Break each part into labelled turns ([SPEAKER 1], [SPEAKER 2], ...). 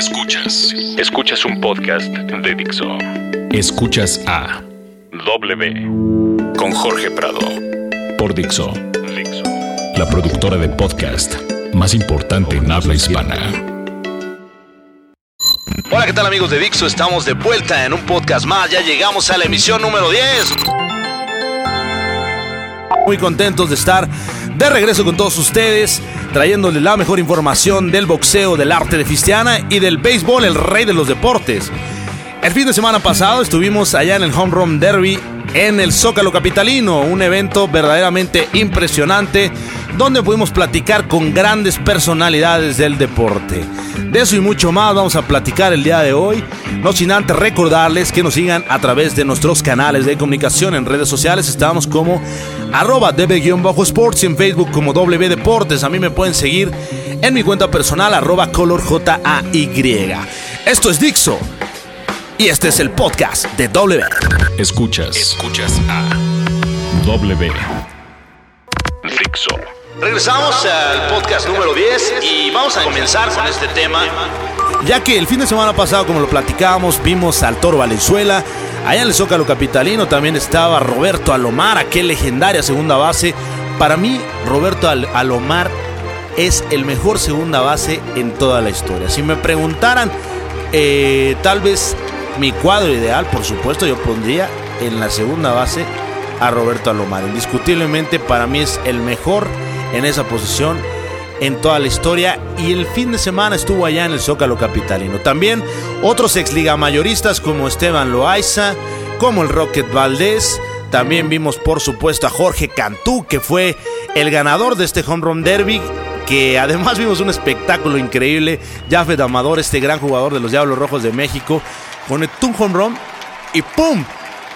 [SPEAKER 1] Escuchas. Escuchas un podcast de Dixo. Escuchas a W con Jorge Prado por Dixo. Dixo. La productora de podcast más importante en habla hispana.
[SPEAKER 2] Hola, ¿qué tal amigos de Dixo? Estamos de vuelta en un podcast más. Ya llegamos a la emisión número 10. Muy contentos de estar de regreso con todos ustedes, trayéndoles la mejor información del boxeo, del arte de Fistiana y del béisbol, el rey de los deportes. El fin de semana pasado estuvimos allá en el Home Run Derby en el Zócalo Capitalino, un evento verdaderamente impresionante donde pudimos platicar con grandes personalidades del deporte. De eso y mucho más vamos a platicar el día de hoy, no sin antes recordarles que nos sigan a través de nuestros canales de comunicación en redes sociales, estamos como arroba db-sports y en Facebook como W Deportes, a mí me pueden seguir en mi cuenta personal arroba color J-A-Y. Esto es Dixo y este es el podcast de W.
[SPEAKER 1] Escuchas. Escuchas a W. Dixo.
[SPEAKER 2] Regresamos al podcast número 10 y vamos a comenzar con este tema. Ya que el fin de semana pasado, como lo platicábamos, vimos al Toro Valenzuela. Allá en el Zócalo Capitalino también estaba Roberto Alomar, aquel legendaria segunda base. Para mí, Roberto Alomar es el mejor segunda base en toda la historia. Si me preguntaran, eh, tal vez mi cuadro ideal, por supuesto, yo pondría en la segunda base a Roberto Alomar. Indiscutiblemente para mí es el mejor en esa posición en toda la historia y el fin de semana estuvo allá en el Zócalo Capitalino. También otros ex liga mayoristas como Esteban Loaiza, como el Rocket Valdés. También vimos por supuesto a Jorge Cantú, que fue el ganador de este Home Run Derby que además vimos un espectáculo increíble. Jafet Amador, este gran jugador de los Diablos Rojos de México, conectó un home run y ¡pum!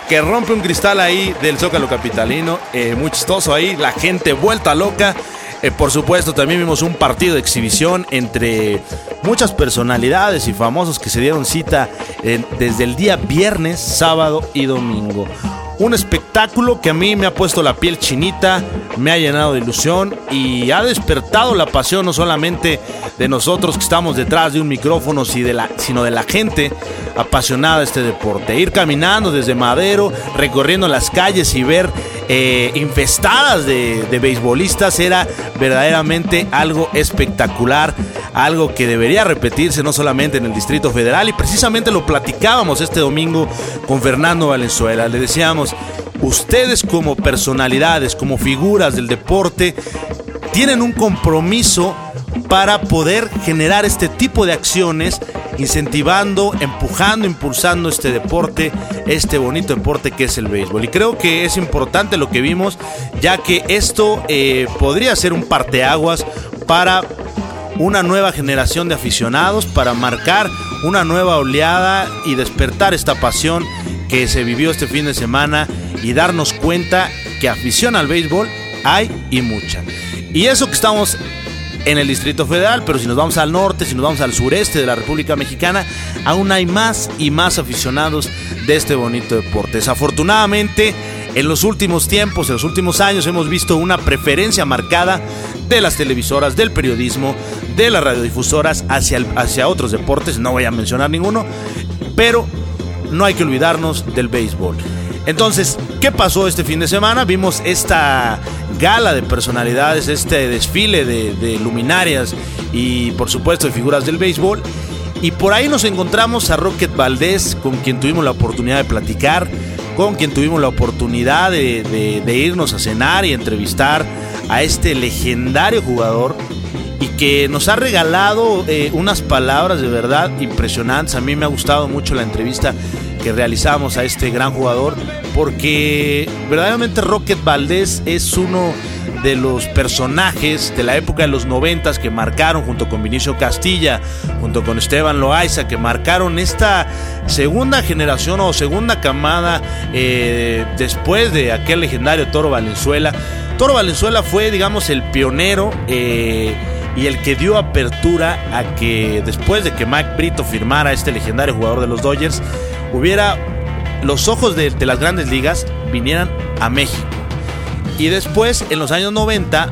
[SPEAKER 2] Que rompe un cristal ahí del Zócalo Capitalino. Eh, muy chistoso ahí, la gente vuelta loca. Eh, por supuesto, también vimos un partido de exhibición entre muchas personalidades y famosos que se dieron cita eh, desde el día viernes, sábado y domingo. Un espectáculo que a mí me ha puesto la piel chinita, me ha llenado de ilusión y ha despertado la pasión no solamente de nosotros que estamos detrás de un micrófono, sino de la gente apasionada de este deporte. Ir caminando desde Madero, recorriendo las calles y ver eh, infestadas de, de beisbolistas era verdaderamente algo espectacular, algo que debería repetirse no solamente en el Distrito Federal y precisamente lo platicábamos este domingo con Fernando Valenzuela. Le decíamos, ustedes como personalidades, como figuras del deporte, tienen un compromiso para poder generar este tipo de acciones, incentivando, empujando, impulsando este deporte, este bonito deporte que es el béisbol. Y creo que es importante lo que vimos, ya que esto eh, podría ser un parteaguas para una nueva generación de aficionados, para marcar una nueva oleada y despertar esta pasión que se vivió este fin de semana y darnos cuenta que afición al béisbol hay y mucha. Y eso que estamos en el Distrito Federal, pero si nos vamos al norte, si nos vamos al sureste de la República Mexicana, aún hay más y más aficionados de este bonito deporte. Desafortunadamente, en los últimos tiempos, en los últimos años, hemos visto una preferencia marcada de las televisoras, del periodismo, de las radiodifusoras hacia, hacia otros deportes, no voy a mencionar ninguno, pero no hay que olvidarnos del béisbol. Entonces, ¿qué pasó este fin de semana? Vimos esta gala de personalidades, este desfile de, luminarias y por supuesto de figuras del béisbol. Y por ahí nos encontramos a Rocket Valdés, con quien tuvimos la oportunidad de platicar, con quien tuvimos la oportunidad de, irnos a cenar y entrevistar a este legendario jugador y que nos ha regalado eh, unas palabras de verdad impresionantes. A mí me ha gustado mucho la entrevista que realizamos a este gran jugador, porque verdaderamente Rocket Valdés es uno de los personajes de la época de los noventas que marcaron junto con Vinicio Castilla, junto con Esteban Loaiza, que marcaron esta segunda generación o segunda camada eh, después de aquel legendario Toro Valenzuela. Toro Valenzuela fue, digamos, el pionero. Eh, y el que dio apertura a que después de que Mike Brito firmara este legendario jugador de los Dodgers, hubiera los ojos de, las grandes ligas vinieran a México. Y después, en los años 90,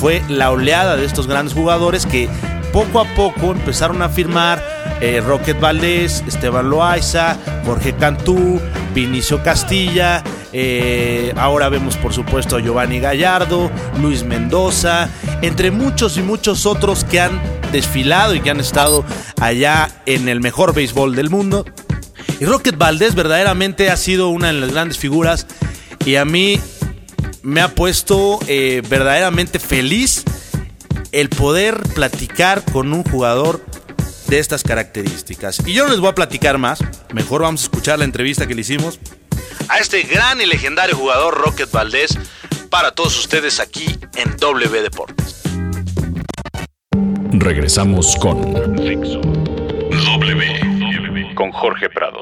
[SPEAKER 2] fue la oleada de estos grandes jugadores que
[SPEAKER 3] poco a poco empezaron a firmar eh, Rocket Valdés, Esteban Loaiza, Jorge Cantú, Vinicio Castilla, eh, ahora vemos por supuesto a Giovanni Gallardo, Luis Mendoza, entre muchos y muchos otros que han desfilado y que han estado allá en el mejor béisbol del mundo. Y Rocket Valdés verdaderamente ha sido una de las grandes figuras y a mí me ha puesto eh, verdaderamente feliz el poder platicar con un jugador de estas características. Y yo no les voy a platicar más, mejor vamos a escuchar la entrevista que le hicimos a este gran y legendario jugador Rocket Valdés para todos ustedes aquí en W Deportes.
[SPEAKER 1] Regresamos con W con Jorge Prado.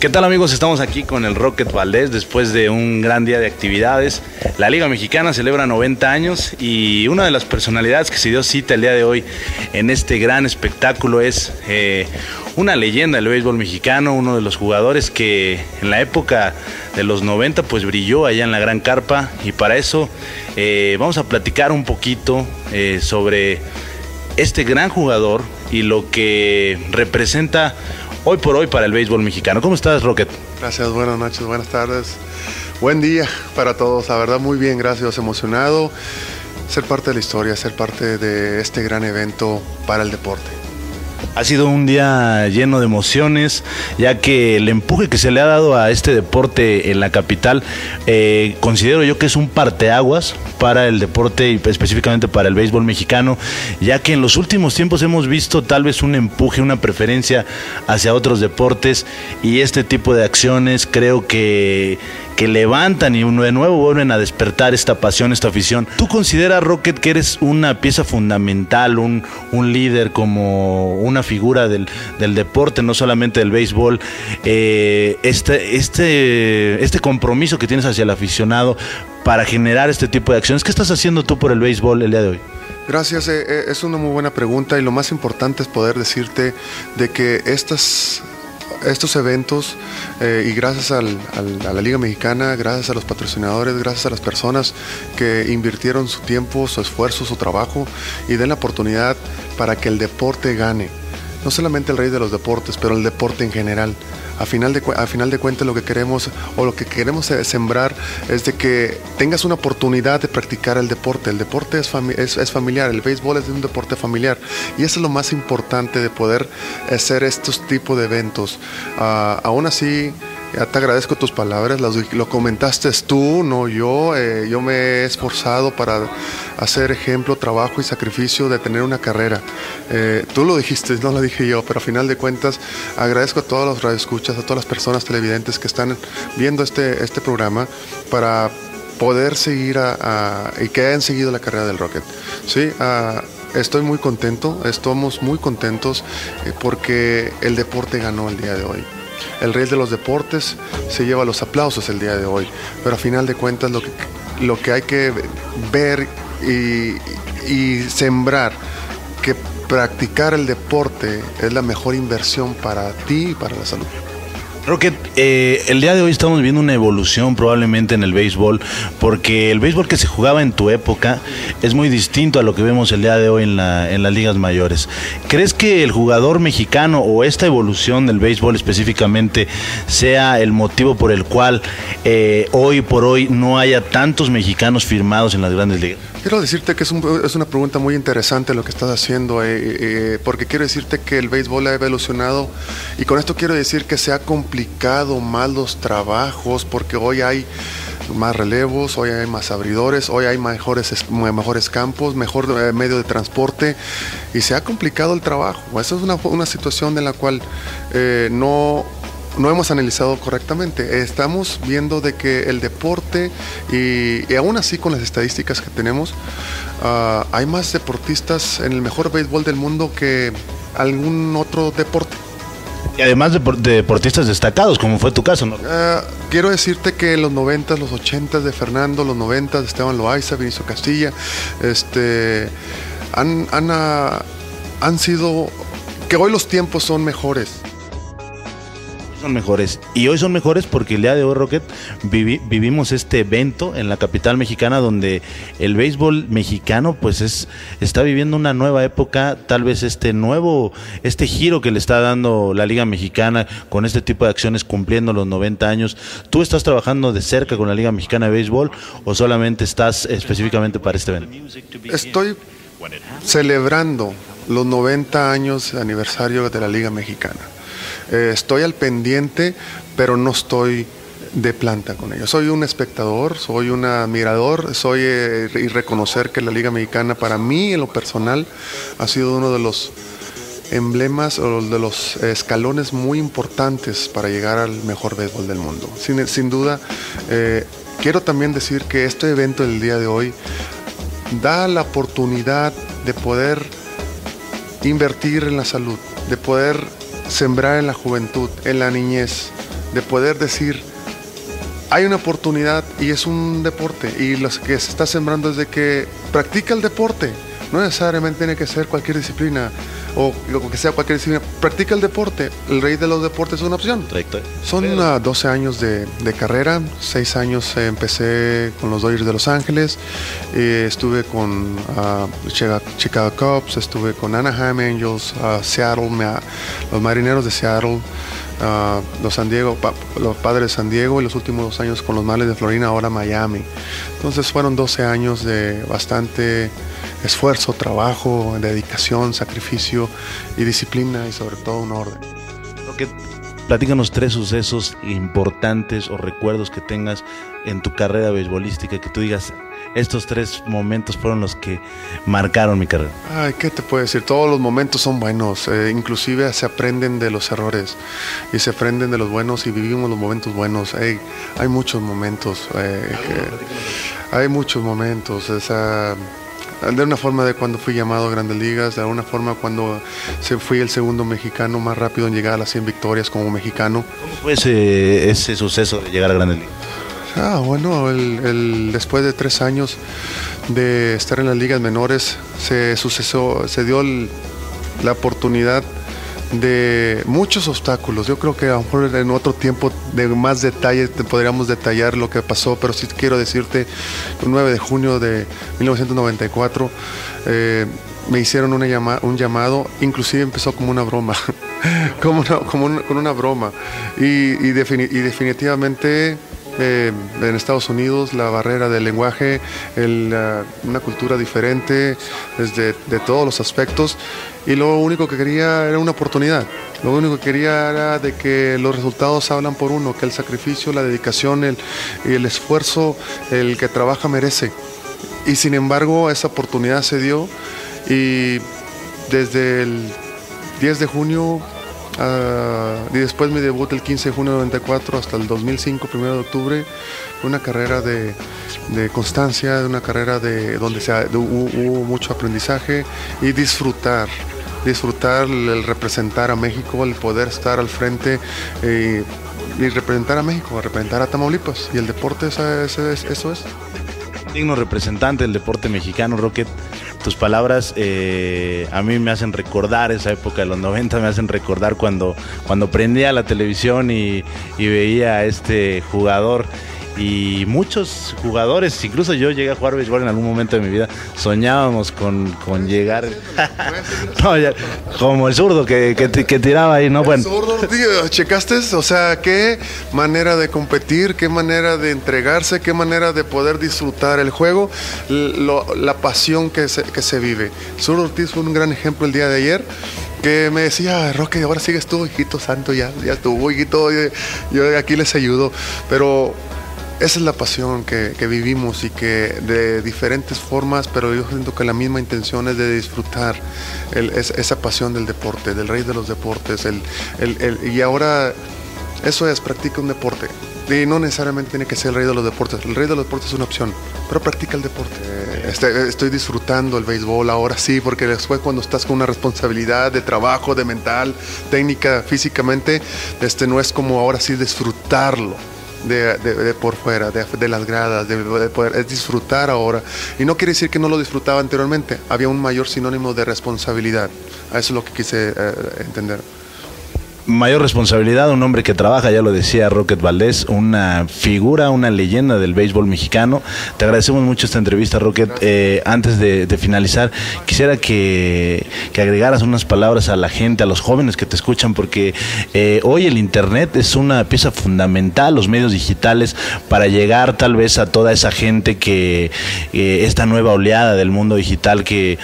[SPEAKER 3] ¿Qué tal amigos? Estamos aquí con el Rocket Valdés después de un gran día de actividades. La Liga Mexicana celebra 90 años y una de las personalidades que se dio cita el día de hoy en este gran espectáculo es eh, una leyenda del béisbol mexicano, uno de los jugadores que en la época de los 90 pues brilló allá en la Gran Carpa y para eso eh, vamos a platicar un poquito eh, sobre este gran jugador y lo que representa hoy por hoy para el béisbol mexicano. ¿Cómo estás, Rocket?
[SPEAKER 4] Gracias, buenas noches, buenas tardes. Buen día para todos, la verdad muy bien, gracias, emocionado ser parte de la historia, ser parte de este gran evento para el deporte.
[SPEAKER 3] Ha sido un día lleno de emociones, ya que el empuje que se le ha dado a este deporte en la capital, eh, considero yo que es un parteaguas para el deporte y específicamente para el béisbol mexicano, ya que en los últimos tiempos hemos visto tal vez un empuje, una preferencia hacia otros deportes y este tipo de acciones creo que que levantan y de nuevo vuelven a despertar esta pasión, esta afición. ¿Tú consideras, Rocket, que eres una pieza fundamental, un, un líder como una figura del, deporte, no solamente del béisbol? Eh, este, este, este compromiso que tienes hacia el aficionado para generar este tipo de acciones. ¿Qué estás haciendo tú por el béisbol el día de hoy?
[SPEAKER 4] Gracias, eh, eh, es una muy buena pregunta y lo más importante es poder decirte de que estas estos eventos eh, y gracias a la Liga Mexicana, gracias a los patrocinadores, gracias a las personas que invirtieron su tiempo, su esfuerzo, su trabajo y den la oportunidad para que el deporte gane. No solamente el rey de los deportes, pero el deporte en general a final de, a final de cuentas lo que queremos o lo que queremos sembrar es de que tengas una oportunidad de practicar el deporte. El deporte es, es, familiar, el béisbol es un deporte familiar y eso es lo más importante de poder hacer estos tipos de eventos. Ah, aún así, ya te agradezco tus palabras, lo, comentaste tú, no yo. Eh, yo me he esforzado para hacer ejemplo, trabajo y sacrificio de tener una carrera. Eh, tú lo dijiste, no lo dije yo, pero a final de cuentas agradezco a todos los radioescuchas, a todas las personas televidentes que están viendo este, este programa para poder seguir y que hayan seguido la carrera del Rocket. Sí, estoy muy contento, estamos muy contentos eh, porque el deporte ganó el día de hoy el rey de los deportes se lleva los aplausos el día de hoy. Pero a final de cuentas lo que, lo que hay que ver y, y sembrar que practicar el deporte es la mejor inversión para ti y para la salud.
[SPEAKER 3] Rocket, eh, el día de hoy estamos viendo una evolución probablemente en el béisbol, porque el béisbol que se jugaba en tu época es muy distinto a lo que vemos el día de hoy en, las ligas mayores. ¿Crees que el jugador mexicano o esta evolución del béisbol específicamente sea el motivo por el cual eh, hoy por hoy no haya tantos mexicanos firmados en las grandes ligas?
[SPEAKER 4] Quiero decirte que es, una pregunta muy interesante lo que estás haciendo, eh, eh, porque quiero decirte que el béisbol ha evolucionado y con esto quiero decir que se ha complicado más los trabajos, porque hoy hay más relevos, hoy hay más abridores, hoy hay mejores, mejores campos, mejor eh, medio de transporte y se ha complicado el trabajo. Esa es una, una situación de la cual no no hemos analizado correctamente. Estamos viendo de que el deporte, y, aún así con las estadísticas que tenemos, ah, hay más deportistas en el mejor béisbol del mundo que algún otro deporte.
[SPEAKER 3] Y además de, deportistas destacados, como fue tu caso, ¿no?
[SPEAKER 4] Ah, quiero decirte que los 90, los 80 de Fernando, los 90 de Esteban Loaiza, Vinicio Castilla, este, han, han, ah, han sido que hoy los tiempos son mejores
[SPEAKER 3] mejores. Y hoy son mejores porque el día de hoy, Rocket, vivimos este evento en la capital mexicana donde el béisbol mexicano pues es está viviendo una nueva época, tal vez este nuevo, este giro que le está dando la Liga Mexicana con este tipo de acciones cumpliendo los 90 años. ¿Tú estás trabajando de cerca con la Liga Mexicana de Béisbol o solamente estás específicamente para este evento?
[SPEAKER 4] Estoy celebrando los 90 años de aniversario de la Liga Mexicana. Eh, estoy al pendiente, pero no estoy de planta con ellos. Soy un espectador, soy un admirador, soy eh, y reconocer que la Liga Mexicana para mí en lo personal ha sido uno de los emblemas o de los escalones muy importantes para llegar al mejor béisbol del mundo. Sin, duda, eh, quiero también decir que este evento del día de hoy da la oportunidad de poder invertir en la salud, de poder sembrar en la juventud, en la niñez, de poder decir, hay una oportunidad y es un deporte y lo que se está sembrando es de que practica el deporte, no necesariamente tiene que ser cualquier disciplina o lo que sea cualquier disciplina, practica el deporte. El rey de los deportes es una opción. Son 12 años de, carrera, 6 años empecé con los Dodgers de Los Ángeles, eh, estuve con uh, Chicago Cubs, estuve con Anaheim Angels, uh, Seattle, los Marineros de Seattle. Los San Diego, los padres de San Diego y los últimos dos años con los Males de Florina, ahora Miami. Entonces fueron 12 años de bastante esfuerzo, trabajo, dedicación, sacrificio y disciplina y sobre todo un orden.
[SPEAKER 3] Platícanos tres sucesos importantes o recuerdos que tengas en tu carrera beisbolística, que tú digas, estos tres momentos fueron los que marcaron mi carrera?
[SPEAKER 4] Ay, ¿qué te puedo decir? Todos los momentos son buenos, eh, inclusive se aprenden de los errores y se aprenden de los buenos y vivimos los momentos buenos. hay muchos momentos, eh, hay muchos momentos. Esa, de una forma de cuando fui llamado a Grandes Ligas, de una forma cuando se fui el segundo mexicano más rápido en llegar a las 100 victorias como mexicano.
[SPEAKER 3] ¿Cómo fue ese, ese suceso de llegar a Grandes Ligas?
[SPEAKER 4] Ah, bueno, el, después de tres años de estar en las ligas menores, se sucesó, se dio la oportunidad de muchos obstáculos. Yo creo que a lo mejor en otro tiempo de más detalles podríamos detallar lo que pasó, pero sí quiero decirte, el 9 de junio de 1994 eh, me hicieron una un llamado, inclusive empezó como una broma, como, como con una broma. Y, definitivamente eh, en Estados Unidos la barrera del lenguaje, una cultura diferente desde de todos los aspectos y lo único que quería era una oportunidad. Lo único que quería era de que los resultados hablan por uno, que el sacrificio, la dedicación el, el esfuerzo, el que trabaja merece. Y sin embargo esa oportunidad se dio y desde el 10 de junio uh, y después mi debut el 15 de junio de 94 hasta el 2005, 1 de octubre, una carrera de, de constancia, una carrera de donde se, hubo mucho aprendizaje y disfrutar disfrutar el representar a México, el poder estar al frente eh, y representar a México, representar a Tamaulipas. Y el deporte eso es.
[SPEAKER 3] Digno representante del deporte mexicano, Rocket. Tus palabras eh, a mí me hacen recordar esa época de los 90, me hacen recordar cuando, cuando prendía la televisión y, y veía a este jugador y muchos jugadores, incluso yo llegué a jugar béisbol en algún momento de mi vida, soñábamos con, llegar como el zurdo que, que, tiraba ahí, ¿no?
[SPEAKER 4] Bueno. zurdo, tío, ¿checaste? O sea, qué manera de competir, qué manera de entregarse, qué manera de poder disfrutar el juego, la pasión que se, que se vive. Zurdo Ortiz fue un gran ejemplo el día de ayer que me decía, Roque, ahora sigues tú, hijito santo, ya, ya estuvo, hijito, yo, yo aquí les ayudo. Pero esa es la pasión que, vivimos y que de diferentes formas, pero yo siento que la misma intención es de disfrutar esa pasión del deporte, del rey de los deportes. El, y ahora eso es, practica un deporte. Y no necesariamente tiene que ser el rey de los deportes. El rey de los deportes es una opción, pero practica el deporte. Este, estoy disfrutando el béisbol ahora sí, porque después cuando estás con una responsabilidad de trabajo, de mental, técnica, físicamente, este no es como ahora sí disfrutarlo de, por fuera, de, las gradas, de, poder es disfrutar ahora. Y no quiere decir que no lo disfrutaba anteriormente, había un mayor sinónimo de responsabilidad. Eso es lo que quise eh, entender.
[SPEAKER 2] Mayor responsabilidad, un hombre que trabaja, ya lo decía Rocket Valdés, una figura, una leyenda del béisbol mexicano. Te agradecemos mucho esta entrevista, Rocket. Eh, antes de, finalizar, quisiera que, agregaras unas palabras a la gente, a los jóvenes que te escuchan, porque eh, hoy el Internet es una pieza fundamental, los medios digitales, para llegar tal vez a toda esa gente que eh, esta nueva oleada del mundo digital que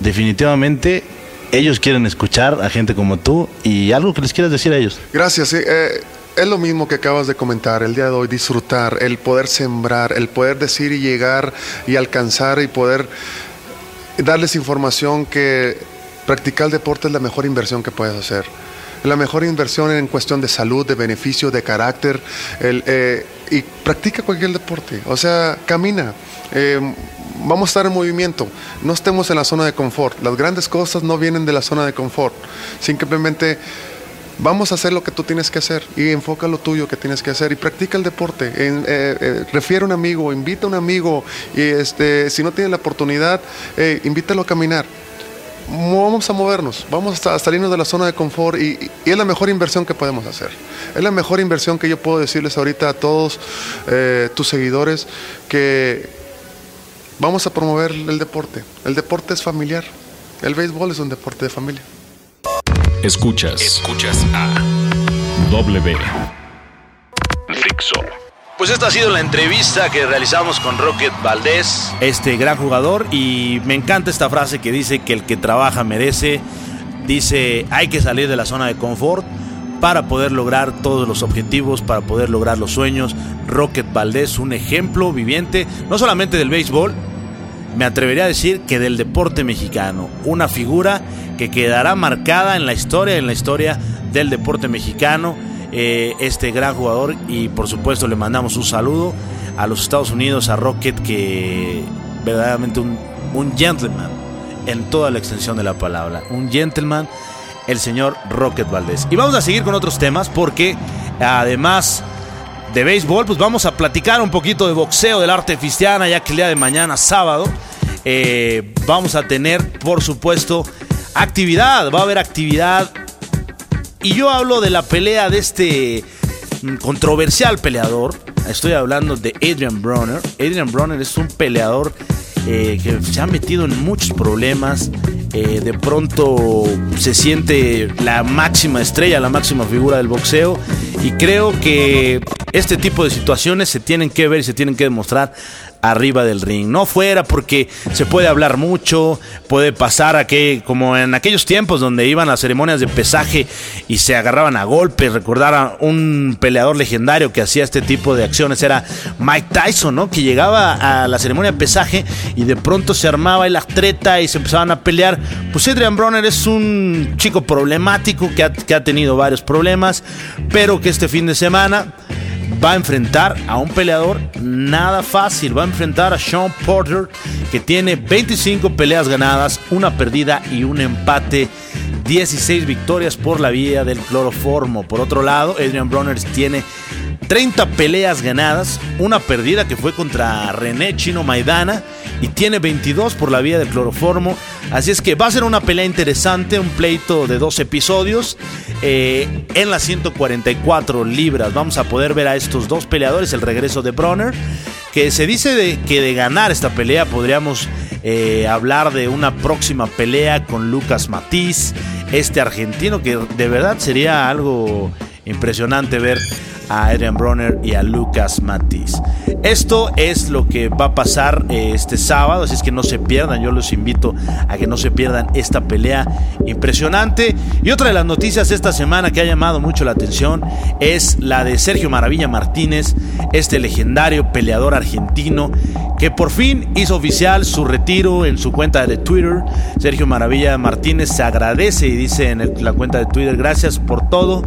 [SPEAKER 2] definitivamente ellos quieren escuchar a gente como tú y algo que les quieras decir a ellos.
[SPEAKER 4] Gracias. Eh, es lo mismo que acabas de comentar el día de hoy, disfrutar, el poder sembrar, el poder decir y llegar y alcanzar y poder darles información que practicar el deporte es la mejor inversión que puedes hacer. La mejor inversión en cuestión de salud, de beneficio, de carácter. Eh, y practica cualquier deporte. O sea, camina. Eh, vamos a estar en movimiento, no estemos en la zona de confort. Las grandes cosas no vienen de la zona de confort. Simplemente vamos a hacer lo que tú tienes que hacer y enfoca lo tuyo que tienes que hacer y practica el deporte. En, eh, eh, refiere a un amigo, invita a un amigo y este, si no tiene la oportunidad, eh, invítalo a caminar. Vamos a movernos, vamos a salirnos de la zona de confort y, y, es la mejor inversión que podemos hacer. Es la mejor inversión que yo puedo decirles ahorita a todos tus seguidores que Vamos a promover el deporte. El deporte es familiar. El béisbol es un deporte de familia.
[SPEAKER 1] Escuchas. Escuchas a W. Dixo.
[SPEAKER 2] Pues esta ha sido la entrevista que realizamos con Rocket Valdés, este gran jugador, y me encanta esta frase que dice que el que trabaja merece. Dice, hay que salir de la zona de confort para poder lograr todos los objetivos, para poder lograr los sueños. Rocket Valdés, un ejemplo viviente, no solamente del béisbol, me atrevería a decir que del deporte mexicano, una figura que quedará marcada en la historia, en la historia del deporte mexicano, eh, este gran jugador. Y por supuesto le mandamos un saludo a los Estados Unidos, a Rocket, que verdaderamente un, un gentleman en toda la extensión de la palabra, un gentleman el señor Rocket Valdés. Y vamos a seguir con otros temas porque además de béisbol, pues vamos a platicar un poquito de boxeo del arte cristiana, ya que el día de mañana, sábado, eh, vamos a tener, por supuesto, actividad, va a haber actividad. Y yo hablo de la pelea de este mm, controversial peleador. Estoy hablando de Adrian Bronner. Adrian Bronner es un peleador eh, que se ha metido en muchos problemas. Eh, de pronto se siente la máxima estrella, la máxima figura del boxeo. Y creo que este tipo de situaciones se tienen que ver y se tienen que demostrar arriba del ring, no fuera porque se puede hablar mucho, puede pasar a que como en aquellos tiempos donde iban a ceremonias de pesaje y se agarraban a golpes, recordar a un peleador legendario que hacía este tipo de acciones era Mike Tyson, ¿no? Que llegaba a la ceremonia de pesaje y de pronto se armaba el treta y se empezaban a pelear. Pues Adrian Bronner es un chico problemático que ha, que ha tenido varios problemas, pero que este fin de semana va a enfrentar a un peleador nada fácil. Va a enfrentar a Sean Porter, que tiene 25 peleas ganadas, una perdida y un empate. 16 victorias por la vía del cloroformo. Por otro lado, Adrian Bronner tiene 30 peleas ganadas, una perdida que fue contra René Chino Maidana y tiene 22 por la vía del cloroformo. Así es que va a ser una pelea interesante, un pleito de dos episodios eh, en las 144 libras. Vamos a poder ver a estos dos peleadores, el regreso de Bronner, que se dice que de ganar esta pelea podríamos eh, hablar de una próxima pelea con Lucas Matiz, este argentino que de verdad sería algo impresionante ver a Adrian Bronner y a Lucas Matiz. Esto es lo que va a pasar eh, este sábado, así es que no se pierdan, yo los invito a que no se pierdan esta pelea impresionante. Y otra de las noticias esta semana que ha llamado mucho la atención es la de Sergio Maravilla Martínez, este legendario peleador argentino que por fin hizo oficial su retiro en su cuenta de Twitter. Sergio Maravilla Martínez se agradece y dice en la cuenta de Twitter, gracias por todo.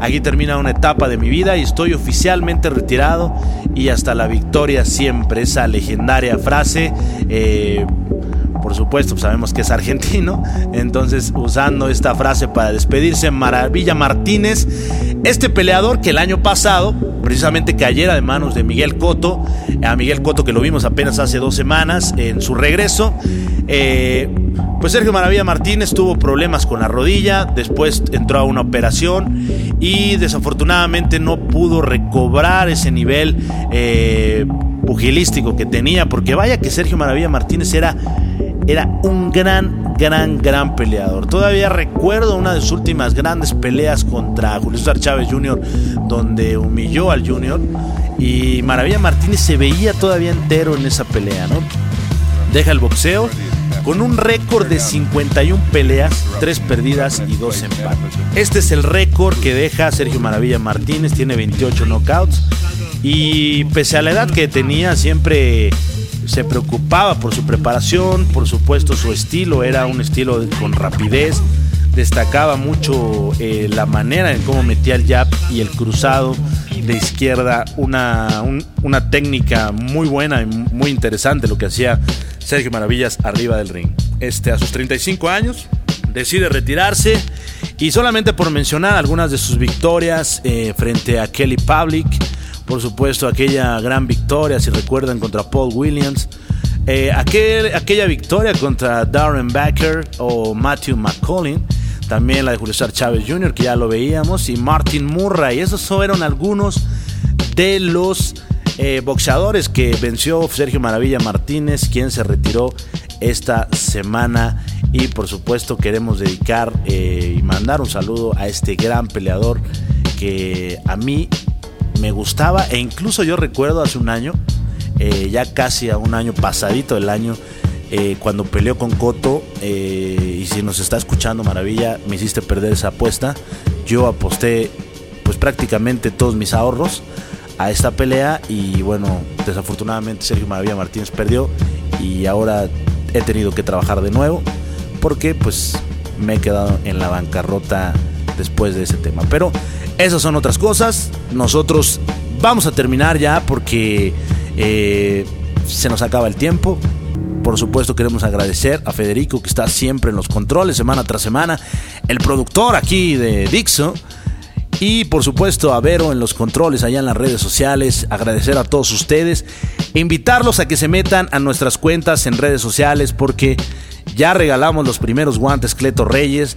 [SPEAKER 2] Aquí termina una etapa de mi vida y estoy oficialmente retirado y hasta la victoria siempre. Esa legendaria frase. Eh, por supuesto, sabemos que es argentino. Entonces, usando esta frase para despedirse, Maravilla Martínez, este peleador que el año pasado, precisamente cayera de manos de Miguel Coto, a Miguel Coto que lo vimos apenas hace dos semanas en su regreso. Eh, pues Sergio Maravilla Martínez tuvo problemas con la rodilla, después entró a una operación y desafortunadamente no pudo recobrar ese nivel eh, pugilístico que tenía, porque vaya que Sergio Maravilla Martínez era, era un gran, gran, gran peleador. Todavía recuerdo una de sus últimas grandes peleas contra Julio César Chávez Jr., donde humilló al Junior y Maravilla Martínez se veía todavía entero en esa pelea, ¿no? Deja el boxeo con un récord de 51 peleas, 3 perdidas y 2 empates. Este es el récord que deja Sergio Maravilla Martínez, tiene 28 knockouts y pese a la edad que tenía siempre se preocupaba por su preparación, por supuesto su estilo era un estilo con rapidez, destacaba mucho eh, la manera en cómo metía el jab y el cruzado de izquierda, una, una técnica muy buena y muy interesante lo que hacía Sergio Maravillas arriba del ring. Este a sus 35 años decide retirarse y solamente por mencionar algunas de sus victorias eh, frente a Kelly Public, por supuesto aquella gran victoria, si recuerdan, contra Paul Williams, eh, aquella victoria contra Darren Backer o Matthew McCollin, también la de Julio Chávez Jr., que ya lo veíamos, y Martin Murray. Esos fueron algunos de los eh, boxeadores que venció Sergio Maravilla Martínez, quien se retiró esta semana. Y por supuesto queremos dedicar eh, y mandar un saludo a este gran peleador que a mí me gustaba e incluso yo recuerdo hace un año, eh, ya casi a un año pasadito del año, cuando peleó con Coto, y si nos está escuchando Maravilla, me hiciste perder esa apuesta, yo aposté pues prácticamente todos mis ahorros a esta pelea y bueno, desafortunadamente Sergio Maravilla Martínez perdió y ahora he tenido que trabajar de nuevo porque pues me he quedado en la bancarrota después de ese tema. Pero esas son otras cosas. Nosotros vamos a terminar ya porque eh, se nos acaba el tiempo. Por supuesto queremos agradecer a Federico que está siempre en los controles semana tras semana, el productor aquí de Dixo y por supuesto a Vero en los controles allá en las redes sociales. Agradecer a todos ustedes. Invitarlos a que se metan a nuestras cuentas en redes sociales porque ya regalamos los primeros guantes Cleto Reyes.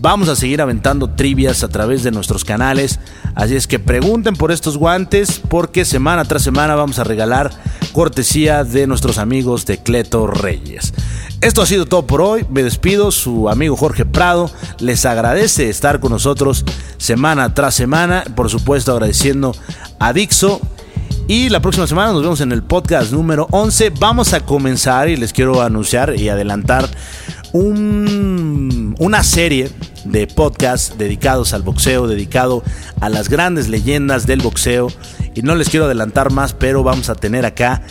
[SPEAKER 2] Vamos a seguir aventando trivias a través de nuestros canales. Así es que pregunten por estos guantes porque semana tras semana vamos a regalar cortesía de nuestros amigos de Cleto Reyes. Esto ha sido todo por hoy. Me despido. Su amigo Jorge Prado les agradece estar con nosotros semana tras semana. Por supuesto, agradeciendo a Dixo. Y la próxima semana nos vemos en el podcast número 11. Vamos a comenzar y les quiero anunciar y adelantar una serie de podcasts dedicados al boxeo, dedicado a las grandes leyendas del boxeo. Y no les quiero adelantar más, pero vamos a tener acá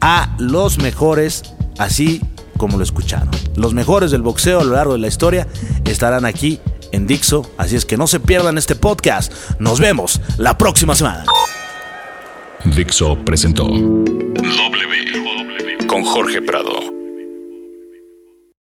[SPEAKER 2] a los mejores, así como lo escucharon. Los mejores del boxeo a lo largo de la historia estarán aquí en Dixo, así es que no se pierdan este podcast. Nos vemos la próxima semana.
[SPEAKER 1] Dixo presentó W con Jorge Prado